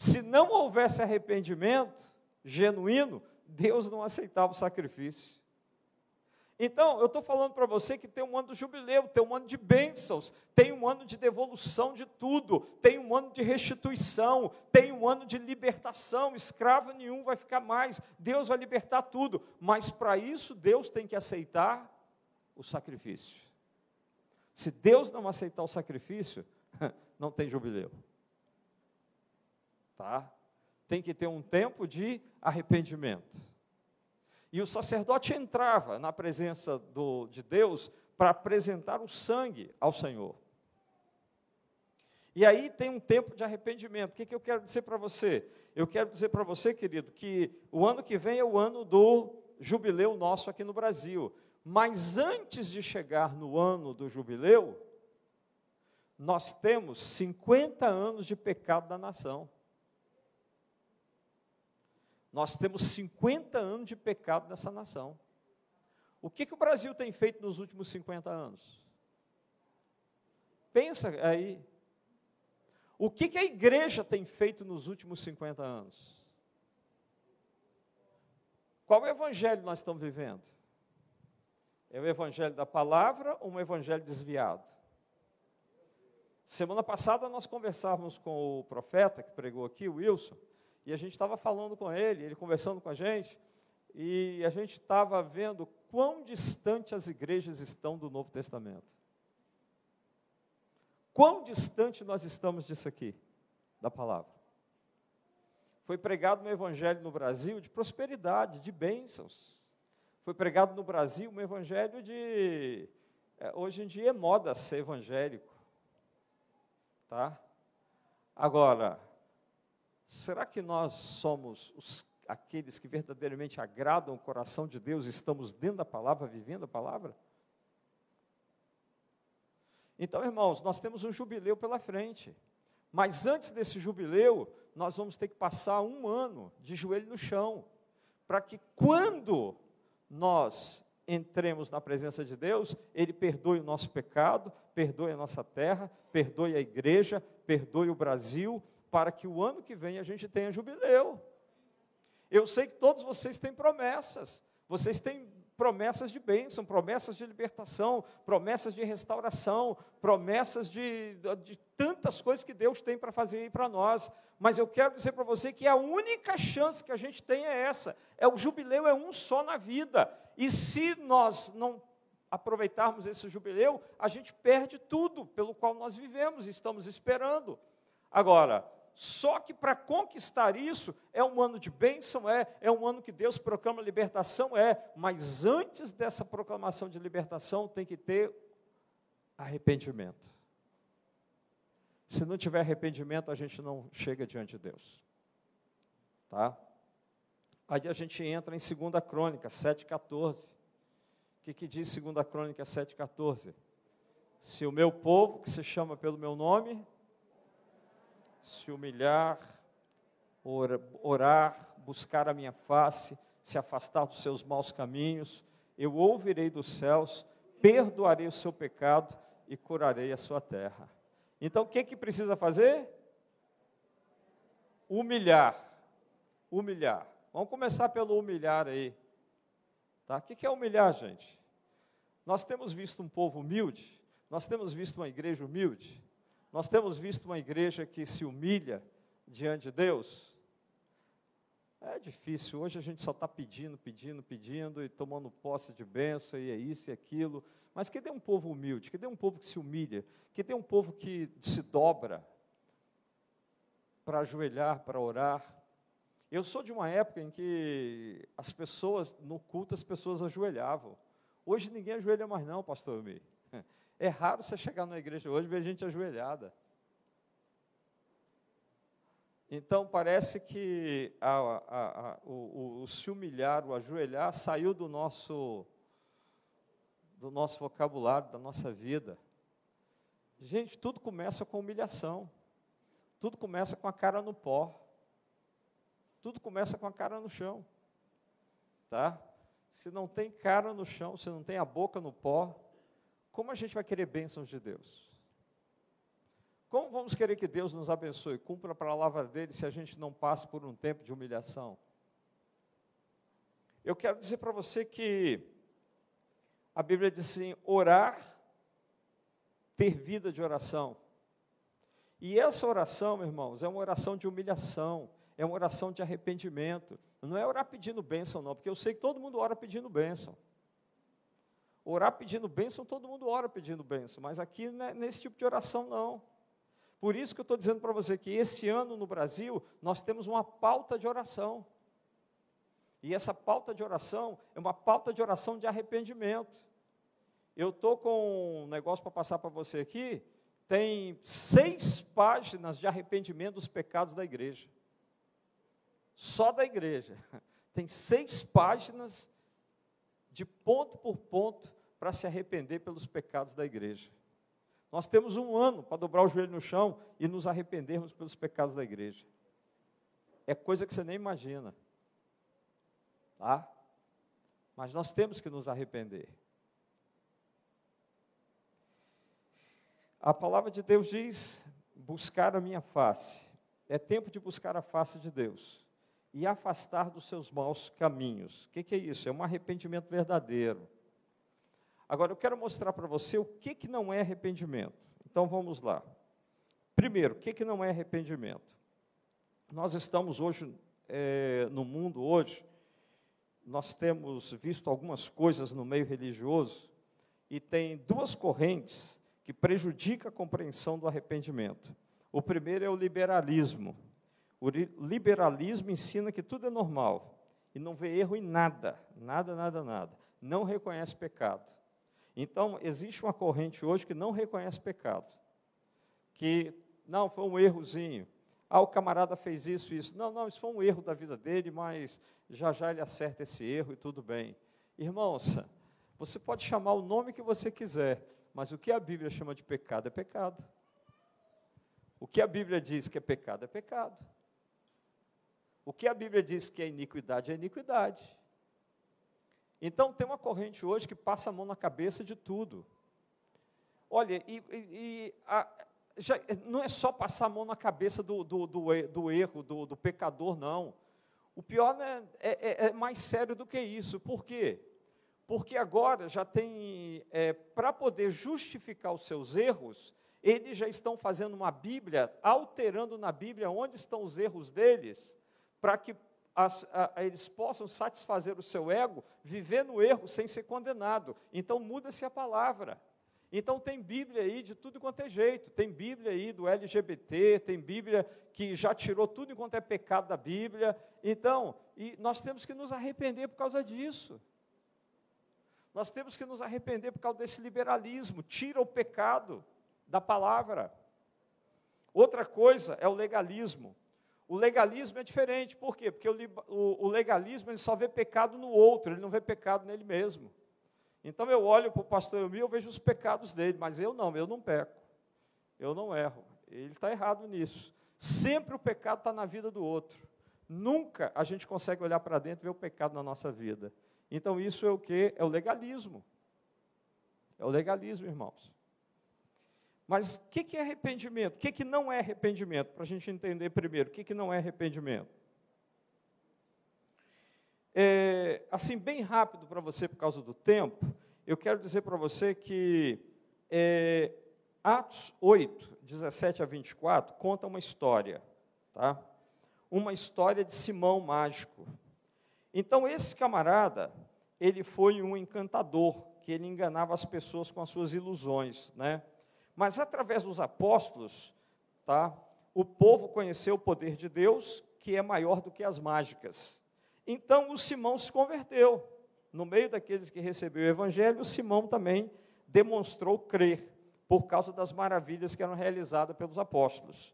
Se não houvesse arrependimento genuíno, Deus não aceitava o sacrifício. Então, eu estou falando para você que tem um ano do jubileu, tem um ano de bênçãos, tem um ano de devolução de tudo, tem um ano de restituição, tem um ano de libertação, escravo nenhum vai ficar mais, Deus vai libertar tudo, mas para isso Deus tem que aceitar o sacrifício. Se Deus não aceitar o sacrifício, não tem jubileu tá? Tem que ter um tempo de arrependimento. E o sacerdote entrava na presença do, de Deus para apresentar o sangue ao Senhor. E aí tem um tempo de arrependimento. O que, que eu quero dizer para você? Eu quero dizer para você, querido, que o ano que vem é o ano do jubileu nosso aqui no Brasil. Mas antes de chegar no ano do jubileu, nós temos 50 anos de pecado da nação. Nós temos 50 anos de pecado nessa nação. O que, que o Brasil tem feito nos últimos 50 anos? Pensa aí. O que, que a igreja tem feito nos últimos 50 anos? Qual evangelho nós estamos vivendo? É o evangelho da palavra ou um evangelho desviado? Semana passada nós conversávamos com o profeta que pregou aqui, o Wilson, e a gente estava falando com ele, ele conversando com a gente, e a gente estava vendo quão distante as igrejas estão do Novo Testamento. Quão distante nós estamos disso aqui, da palavra. Foi pregado um evangelho no Brasil de prosperidade, de bênçãos. Foi pregado no Brasil um evangelho de. É, hoje em dia é moda ser evangélico. Tá? Agora, será que nós somos os, aqueles que verdadeiramente agradam o coração de Deus, estamos dentro da palavra, vivendo a palavra? Então, irmãos, nós temos um jubileu pela frente. Mas antes desse jubileu, nós vamos ter que passar um ano de joelho no chão, para que quando nós entremos na presença de Deus, Ele perdoe o nosso pecado, perdoe a nossa terra, perdoe a igreja, perdoe o Brasil, para que o ano que vem a gente tenha jubileu. Eu sei que todos vocês têm promessas, vocês têm promessas de bênção, promessas de libertação, promessas de restauração, promessas de, de tantas coisas que Deus tem para fazer aí para nós. Mas eu quero dizer para você que a única chance que a gente tem é essa: é o jubileu é um só na vida. E se nós não aproveitarmos esse jubileu, a gente perde tudo pelo qual nós vivemos e estamos esperando. Agora, só que para conquistar isso, é um ano de bênção, é, é um ano que Deus proclama libertação, é, mas antes dessa proclamação de libertação tem que ter arrependimento. Se não tiver arrependimento, a gente não chega diante de Deus. Tá? Aí a gente entra em 2 Crônica 7,14. O que, que diz 2 Crônica 7,14? Se o meu povo, que se chama pelo meu nome, se humilhar, orar, buscar a minha face, se afastar dos seus maus caminhos, eu ouvirei dos céus, perdoarei o seu pecado e curarei a sua terra. Então o que, que precisa fazer? Humilhar. Humilhar. Vamos começar pelo humilhar aí. Tá? O que é humilhar, gente? Nós temos visto um povo humilde, nós temos visto uma igreja humilde, nós temos visto uma igreja que se humilha diante de Deus. É difícil, hoje a gente só está pedindo, pedindo, pedindo e tomando posse de bênção, e é isso e aquilo. Mas que dê um povo humilde, que dê um povo que se humilha, que dê um povo que se dobra para ajoelhar, para orar. Eu sou de uma época em que as pessoas, no culto, as pessoas ajoelhavam. Hoje ninguém ajoelha mais, não, pastor Mir. É raro você chegar na igreja hoje e ver gente ajoelhada. Então parece que a, a, a, o, o, se humilhar, o ajoelhar, saiu do nosso, do nosso vocabulário, da nossa vida. Gente, tudo começa com humilhação. Tudo começa com a cara no pó. Tudo começa com a cara no chão. Tá? Se não tem cara no chão, se não tem a boca no pó, como a gente vai querer bênçãos de Deus? Como vamos querer que Deus nos abençoe, cumpra a palavra dele se a gente não passa por um tempo de humilhação? Eu quero dizer para você que a Bíblia diz assim: orar, ter vida de oração. E essa oração, meus irmãos, é uma oração de humilhação, é uma oração de arrependimento. Não é orar pedindo bênção, não, porque eu sei que todo mundo ora pedindo bênção. Orar pedindo bênção, todo mundo ora pedindo bênção, mas aqui né, nesse tipo de oração não. Por isso que eu estou dizendo para você que esse ano no Brasil nós temos uma pauta de oração. E essa pauta de oração é uma pauta de oração de arrependimento. Eu estou com um negócio para passar para você aqui, tem seis páginas de arrependimento dos pecados da igreja. Só da igreja. Tem seis páginas de ponto por ponto para se arrepender pelos pecados da igreja. Nós temos um ano para dobrar o joelho no chão e nos arrependermos pelos pecados da igreja. É coisa que você nem imagina. Tá? Mas nós temos que nos arrepender. A palavra de Deus diz: buscar a minha face. É tempo de buscar a face de Deus e afastar dos seus maus caminhos. O que, que, é isso? É um arrependimento verdadeiro. Agora, eu quero mostrar para você o que, que não é arrependimento. Então, vamos lá. Primeiro, o que, que não é arrependimento? Nós estamos hoje, é, no mundo hoje, nós temos visto algumas coisas no meio religioso e tem duas correntes que prejudicam a compreensão do arrependimento. O primeiro é o liberalismo. O liberalismo ensina que tudo é normal e não vê erro em nada, nada, nada, nada. Não reconhece pecado. Então, existe uma corrente hoje que não reconhece pecado. Que, não, foi um errozinho. Ah, o camarada fez isso, isso. Não, não, isso foi um erro da vida dele, mas já já ele acerta esse erro e tudo bem. Irmãos, você pode chamar o nome que você quiser, mas o que a Bíblia chama de pecado é pecado. O que a Bíblia diz que é pecado é pecado. O que a Bíblia diz que é iniquidade é iniquidade. Então tem uma corrente hoje que passa a mão na cabeça de tudo. Olha, e, e a, já, não é só passar a mão na cabeça do, do, do, do erro, do, do, pecador, não. O pior né, é, é, é, mais sério do que isso. Por quê? Porque agora já tem, é, para poder justificar os seus erros, eles já estão fazendo uma Bíblia, alterando na Bíblia onde estão os erros deles, para que as, a, eles possam satisfazer o seu ego, viver no erro sem ser condenado. Então muda-se a palavra. Então tem Bíblia aí de tudo quanto é jeito. Tem Bíblia aí do LGBT, tem Bíblia que já tirou tudo enquanto é pecado da Bíblia. Então, e nós temos que nos arrepender por causa disso. Nós temos que nos arrepender por causa desse liberalismo. Tira o pecado da palavra. Outra coisa é o legalismo. O legalismo é diferente, por quê? Porque o, legalismo ele só vê pecado no outro, ele não vê pecado nele mesmo. Então eu olho para o pastor Elmir, eu vejo os pecados dele, mas eu não, eu não peco. Eu não erro. Ele está errado nisso. Sempre o pecado está na vida do outro. Nunca a gente consegue olhar para dentro e ver o pecado na nossa vida. Então isso é o que? É o legalismo. É o legalismo, irmãos. Mas o que, que é arrependimento? O que, que não é arrependimento? Para a gente entender primeiro, o que, que não é arrependimento? É, assim, bem rápido para você, por causa do tempo, eu quero dizer para você que é, Atos 8, 17 a 24, conta uma história, tá? Uma história de Simão mágico. Então, esse camarada, ele foi um encantador, que ele enganava as pessoas com as suas ilusões, né? Mas através dos apóstolos, tá? O povo conheceu o poder de Deus, que é maior do que as mágicas. Então o Simão se converteu. No meio daqueles que recebeu o evangelho, o Simão também demonstrou crer por causa das maravilhas que eram realizadas pelos apóstolos.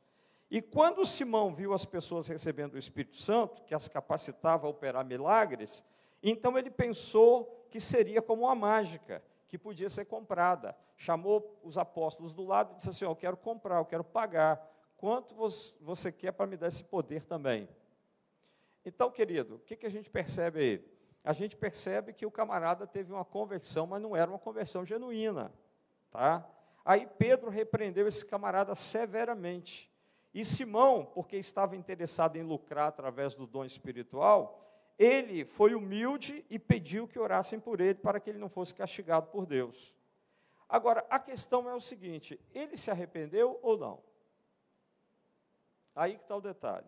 E quando Simão viu as pessoas recebendo o Espírito Santo, que as capacitava a operar milagres, então ele pensou que seria como uma mágica, que podia ser comprada. Chamou os apóstolos do lado e disse assim: Eu quero comprar, eu quero pagar. Quanto você quer para me dar esse poder também? Então, querido, o que, que a gente percebe aí? A gente percebe que o camarada teve uma conversão, mas não era uma conversão genuína. Tá? Aí Pedro repreendeu esse camarada severamente. E Simão, porque estava interessado em lucrar através do dom espiritual, ele foi humilde e pediu que orassem por ele para que ele não fosse castigado por Deus. Agora, a questão é o seguinte: ele se arrependeu ou não? Aí que está o detalhe.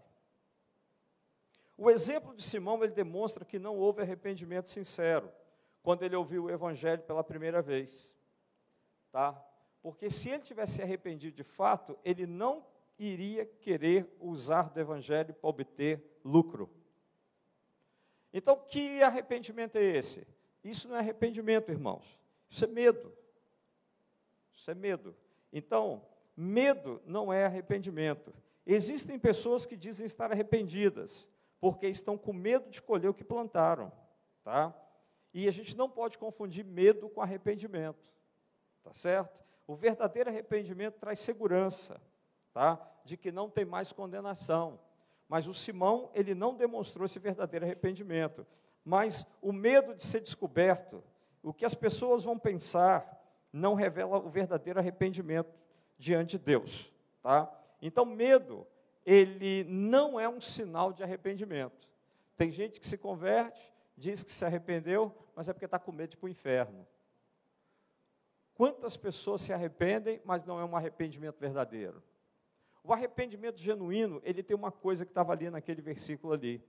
O exemplo de Simão ele demonstra que não houve arrependimento sincero quando ele ouviu o evangelho pela primeira vez. Tá? Porque se ele tivesse arrependido de fato, ele não iria querer usar do evangelho para obter lucro. Então, que arrependimento é esse? Isso não é arrependimento, irmãos. Isso é medo. Isso é medo. Então, medo não é arrependimento. Existem pessoas que dizem estar arrependidas, porque estão com medo de colher o que plantaram, tá? E a gente não pode confundir medo com arrependimento, tá certo? O verdadeiro arrependimento traz segurança, tá? De que não tem mais condenação. Mas o Simão, ele não demonstrou esse verdadeiro arrependimento. mas o medo de ser descoberto, o que as pessoas vão pensar, não revela o verdadeiro arrependimento diante de Deus, tá? Então, medo, ele não é um sinal de arrependimento. Tem gente que se converte, diz que se arrependeu, mas é porque está com medo de ir para o inferno. Quantas pessoas se arrependem, mas não é um arrependimento verdadeiro? O arrependimento genuíno, ele tem uma coisa que estava ali naquele versículo ali,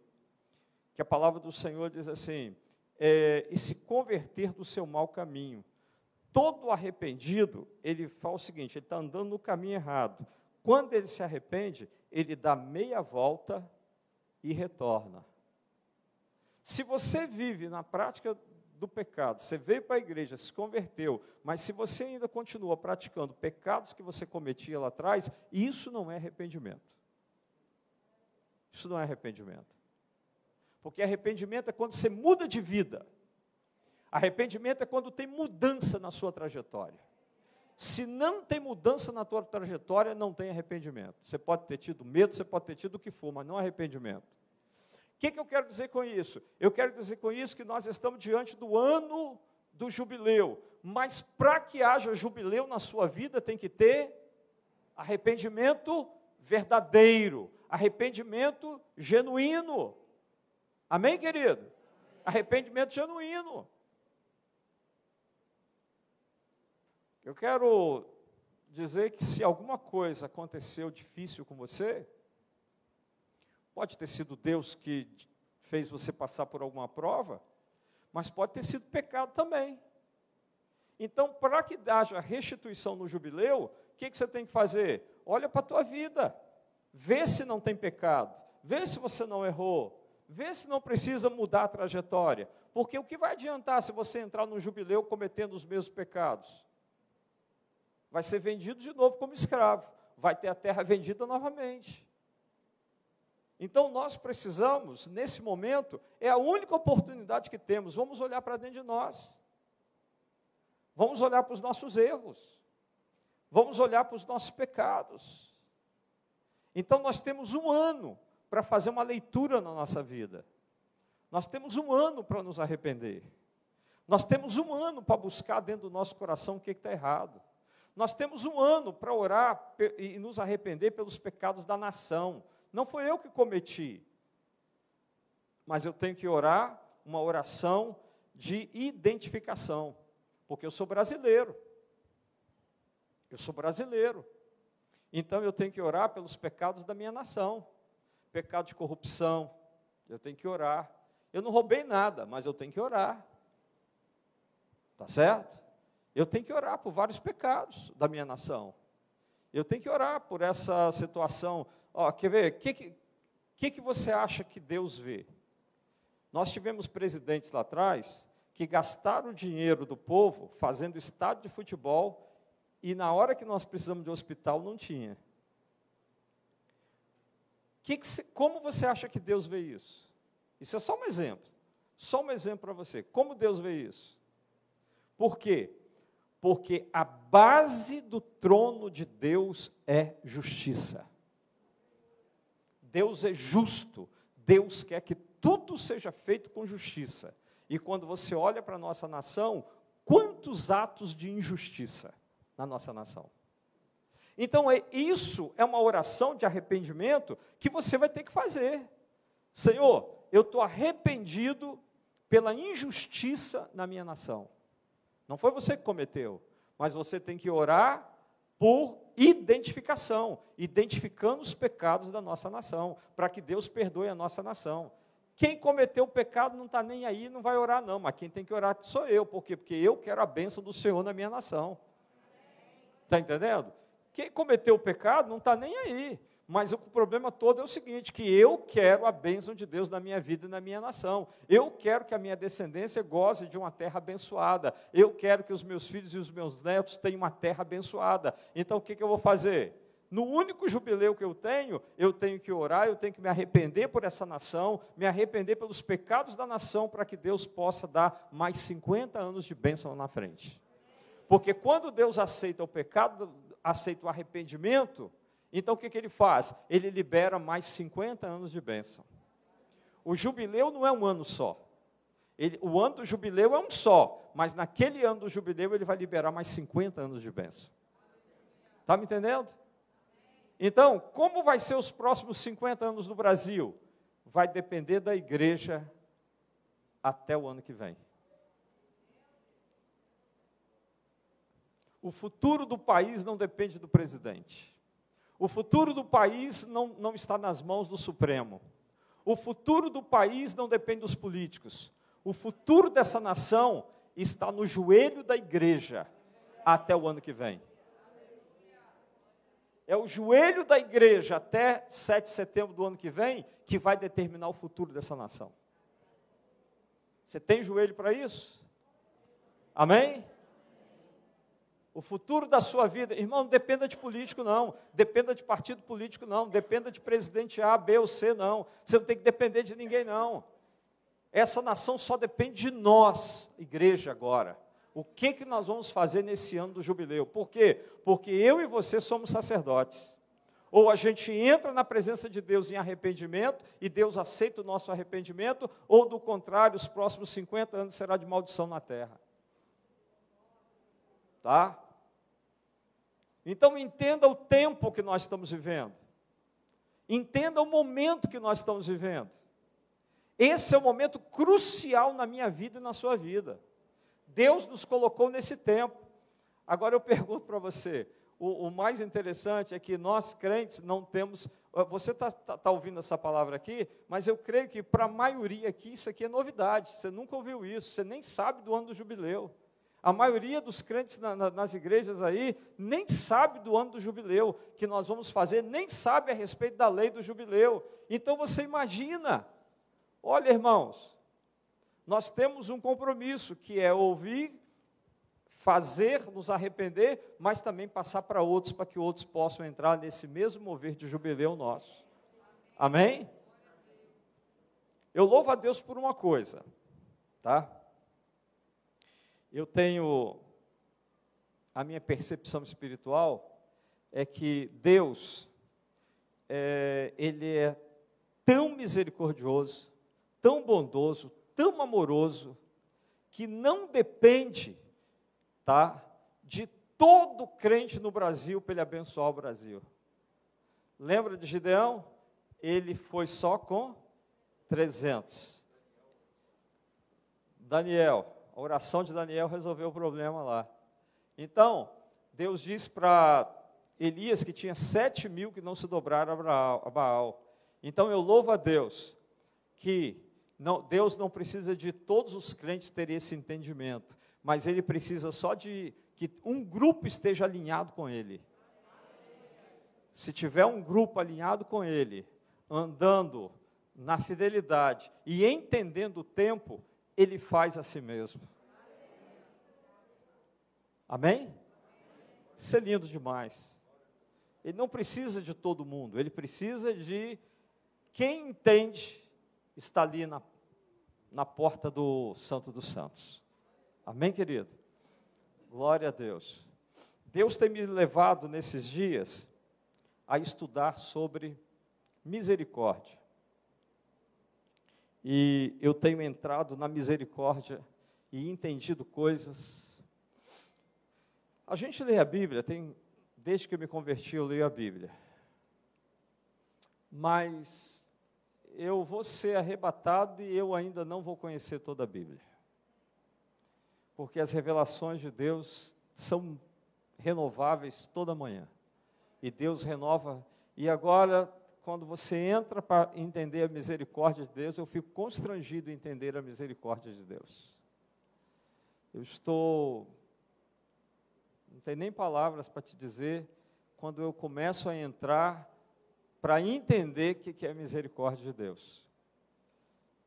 que a palavra do Senhor diz assim: é, e se converter do seu mau caminho. Todo arrependido, ele fala o seguinte: ele está andando no caminho errado. Quando ele se arrepende, ele dá meia volta e retorna. Se você vive na prática do pecado, você veio para a igreja, se converteu, mas se você ainda continua praticando pecados que você cometia lá atrás, isso não é arrependimento. Isso não é arrependimento. Porque arrependimento é quando você muda de vida. Arrependimento é quando tem mudança na sua trajetória. Se não tem mudança na tua trajetória, não tem arrependimento. Você pode ter tido medo, você pode ter tido o que for, mas não arrependimento. Que, que eu quero dizer com isso? Eu quero dizer com isso que nós estamos diante do ano do jubileu. Mas para que haja jubileu na sua vida, tem que ter arrependimento verdadeiro, arrependimento genuíno. Amém, querido? Arrependimento genuíno. Eu quero dizer que se alguma coisa aconteceu difícil com você, pode ter sido Deus que fez você passar por alguma prova, mas pode ter sido pecado também. Então, para que haja restituição no jubileu, o que, que você tem que fazer? Olha para a tua vida, vê se não tem pecado, vê se você não errou, Vê se não precisa mudar a trajetória. Porque o que vai adiantar se você entrar no jubileu cometendo os mesmos pecados? Vai ser vendido de novo como escravo. Vai ter a terra vendida novamente. Então nós precisamos, nesse momento, é a única oportunidade que temos. Vamos olhar para dentro de nós. Vamos olhar para os nossos erros. Vamos olhar para os nossos pecados. Então nós temos um ano para fazer uma leitura na nossa vida. Nós temos um ano para nos arrepender. Nós temos um ano para buscar dentro do nosso coração o que está errado. Nós temos um ano para orar e nos arrepender pelos pecados da nação. Não foi eu que cometi, mas eu tenho que orar uma oração de identificação, porque eu sou brasileiro. Eu sou brasileiro. Então eu tenho que orar pelos pecados da minha nação pecado de corrupção, eu tenho que orar. Eu não roubei nada, mas eu tenho que orar. Tá certo? Eu tenho que orar por vários pecados da minha nação. Eu tenho que orar por essa situação. Ó, quer ver? O que, que, que você acha que Deus vê? Nós tivemos presidentes lá atrás que gastaram o dinheiro do povo fazendo estádio de futebol e na hora que nós precisamos de hospital não tinha. Que que como você acha que Deus vê isso? Isso é só um exemplo. Só um exemplo para você. Como Deus vê isso? Por quê? Porque a base do trono de Deus é justiça. Deus é justo. Deus quer que tudo seja feito com justiça. E quando você olha para a nossa nação, quantos atos de injustiça na nossa nação? Então, é, isso é uma oração de arrependimento que você vai ter que fazer. Senhor, eu estou arrependido pela injustiça na minha nação. Não foi você que cometeu, mas você tem que orar por identificação, identificando os pecados da nossa nação, para que Deus perdoe a nossa nação. Quem cometeu o pecado não está nem aí, não vai orar, não, mas quem tem que orar sou eu, por quê? Porque eu quero a bênção do Senhor na minha nação. Está entendendo? Quem cometeu o pecado não está nem aí. Mas o problema todo é o seguinte: que eu quero a bênção de Deus na minha vida e na minha nação. Eu quero que a minha descendência goze de uma terra abençoada. Eu quero que os meus filhos e os meus netos tenham uma terra abençoada. Então o que, que eu vou fazer? No único jubileu que eu tenho, eu tenho que orar, eu tenho que me arrepender por essa nação, me arrepender pelos pecados da nação, para que Deus possa dar mais 50 anos de bênção na frente. Porque quando Deus aceita o pecado aceita o arrependimento, então o que, que ele faz? Ele libera mais 50 anos de bênção. O jubileu não é um ano só. Ele, o ano do jubileu é um só, mas naquele ano do jubileu ele vai liberar mais 50 anos de bênção. Está me entendendo? Então, como vai ser os próximos 50 anos no Brasil? Vai depender da igreja até o ano que vem. O futuro do país não depende do presidente. O futuro do país não, não está nas mãos do Supremo. O futuro do país não depende dos políticos. O futuro dessa nação está no joelho da igreja até o ano que vem. É o joelho da igreja até 7 de setembro do ano que vem que vai determinar o futuro dessa nação. Você tem joelho para isso? Amém? O futuro da sua vida, irmão, não dependa de político, não. Dependa de partido político, não. Dependa de presidente A, B ou C, não. Você não tem que depender de ninguém, não. Essa nação só depende de nós, igreja, agora. O que, que nós vamos fazer nesse ano do jubileu? Por quê? Porque eu e você somos sacerdotes. Ou a gente entra na presença de Deus em arrependimento e Deus aceita o nosso arrependimento, ou do contrário, os próximos 50 anos será de maldição na terra. Tá? Então entenda o tempo que nós estamos vivendo. Entenda o momento que nós estamos vivendo. Esse é o momento crucial na minha vida e na sua vida. Deus nos colocou nesse tempo. Agora eu pergunto para você: o, o, mais interessante é que nós crentes não temos. Você está tá, tá ouvindo essa palavra aqui, mas eu creio que para a maioria aqui isso aqui é novidade. Você nunca ouviu isso, você nem sabe do ano do jubileu. A maioria dos crentes na, na, nas igrejas aí nem sabe do ano do jubileu que nós vamos fazer, nem sabe a respeito da lei do jubileu. Então você imagina, olha irmãos, nós temos um compromisso que é ouvir, fazer, nos arrepender, mas também passar para outros, para que outros possam entrar nesse mesmo mover de jubileu nosso. Amém? Eu louvo a Deus por uma coisa, tá? Eu tenho a minha percepção espiritual é que Deus é, ele é tão misericordioso, tão bondoso, tão amoroso que não depende, tá, de todo crente no Brasil para ele abençoar o Brasil. Lembra de Gideão? Ele foi só com 300. Daniel, a oração de Daniel resolveu o problema lá. Então, Deus diz para Elias que tinha sete mil que não se dobraram a Baal. Então eu louvo a Deus que não, Deus não precisa de todos os crentes terem esse entendimento, mas Ele precisa só de que um grupo esteja alinhado com Ele. Se tiver um grupo alinhado com Ele, andando na fidelidade e entendendo o tempo, ele faz a si mesmo. Amém? Isso é lindo demais. Ele não precisa de todo mundo, ele precisa de quem entende está ali na, na porta do Santo dos Santos. Amém, querido? Glória a Deus. Deus tem me levado nesses dias a estudar sobre misericórdia. E eu tenho entrado na misericórdia e entendido coisas. A gente lê a Bíblia, tem, desde que eu me converti, eu leio a Bíblia. Mas eu vou ser arrebatado e eu ainda não vou conhecer toda a Bíblia. Porque as revelações de Deus são renováveis toda manhã. E Deus renova. E agora quando você entra para entender a misericórdia de Deus, eu fico constrangido em entender a misericórdia de Deus. Eu estou. Não tem nem palavras para te dizer quando eu começo a entrar para entender o que é a misericórdia de Deus.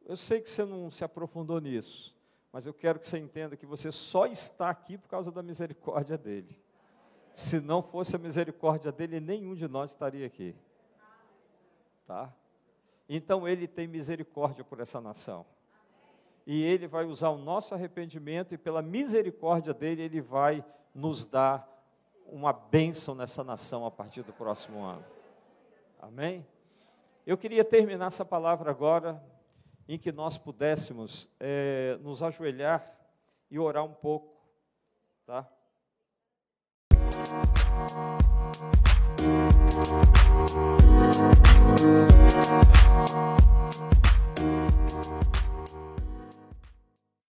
Eu sei que você não se aprofundou nisso, mas eu quero que você entenda que você só está aqui por causa da misericórdia dele. Se não fosse a misericórdia dele, nenhum de nós estaria aqui tá? Então ele tem misericórdia por essa nação. E ele vai usar o nosso arrependimento e pela misericórdia dele ele vai nos dar uma bênção nessa nação a partir do próximo ano. Amém? Eu queria terminar essa palavra agora em que nós pudéssemos é, nos ajoelhar e orar um pouco, tá? We'll be right.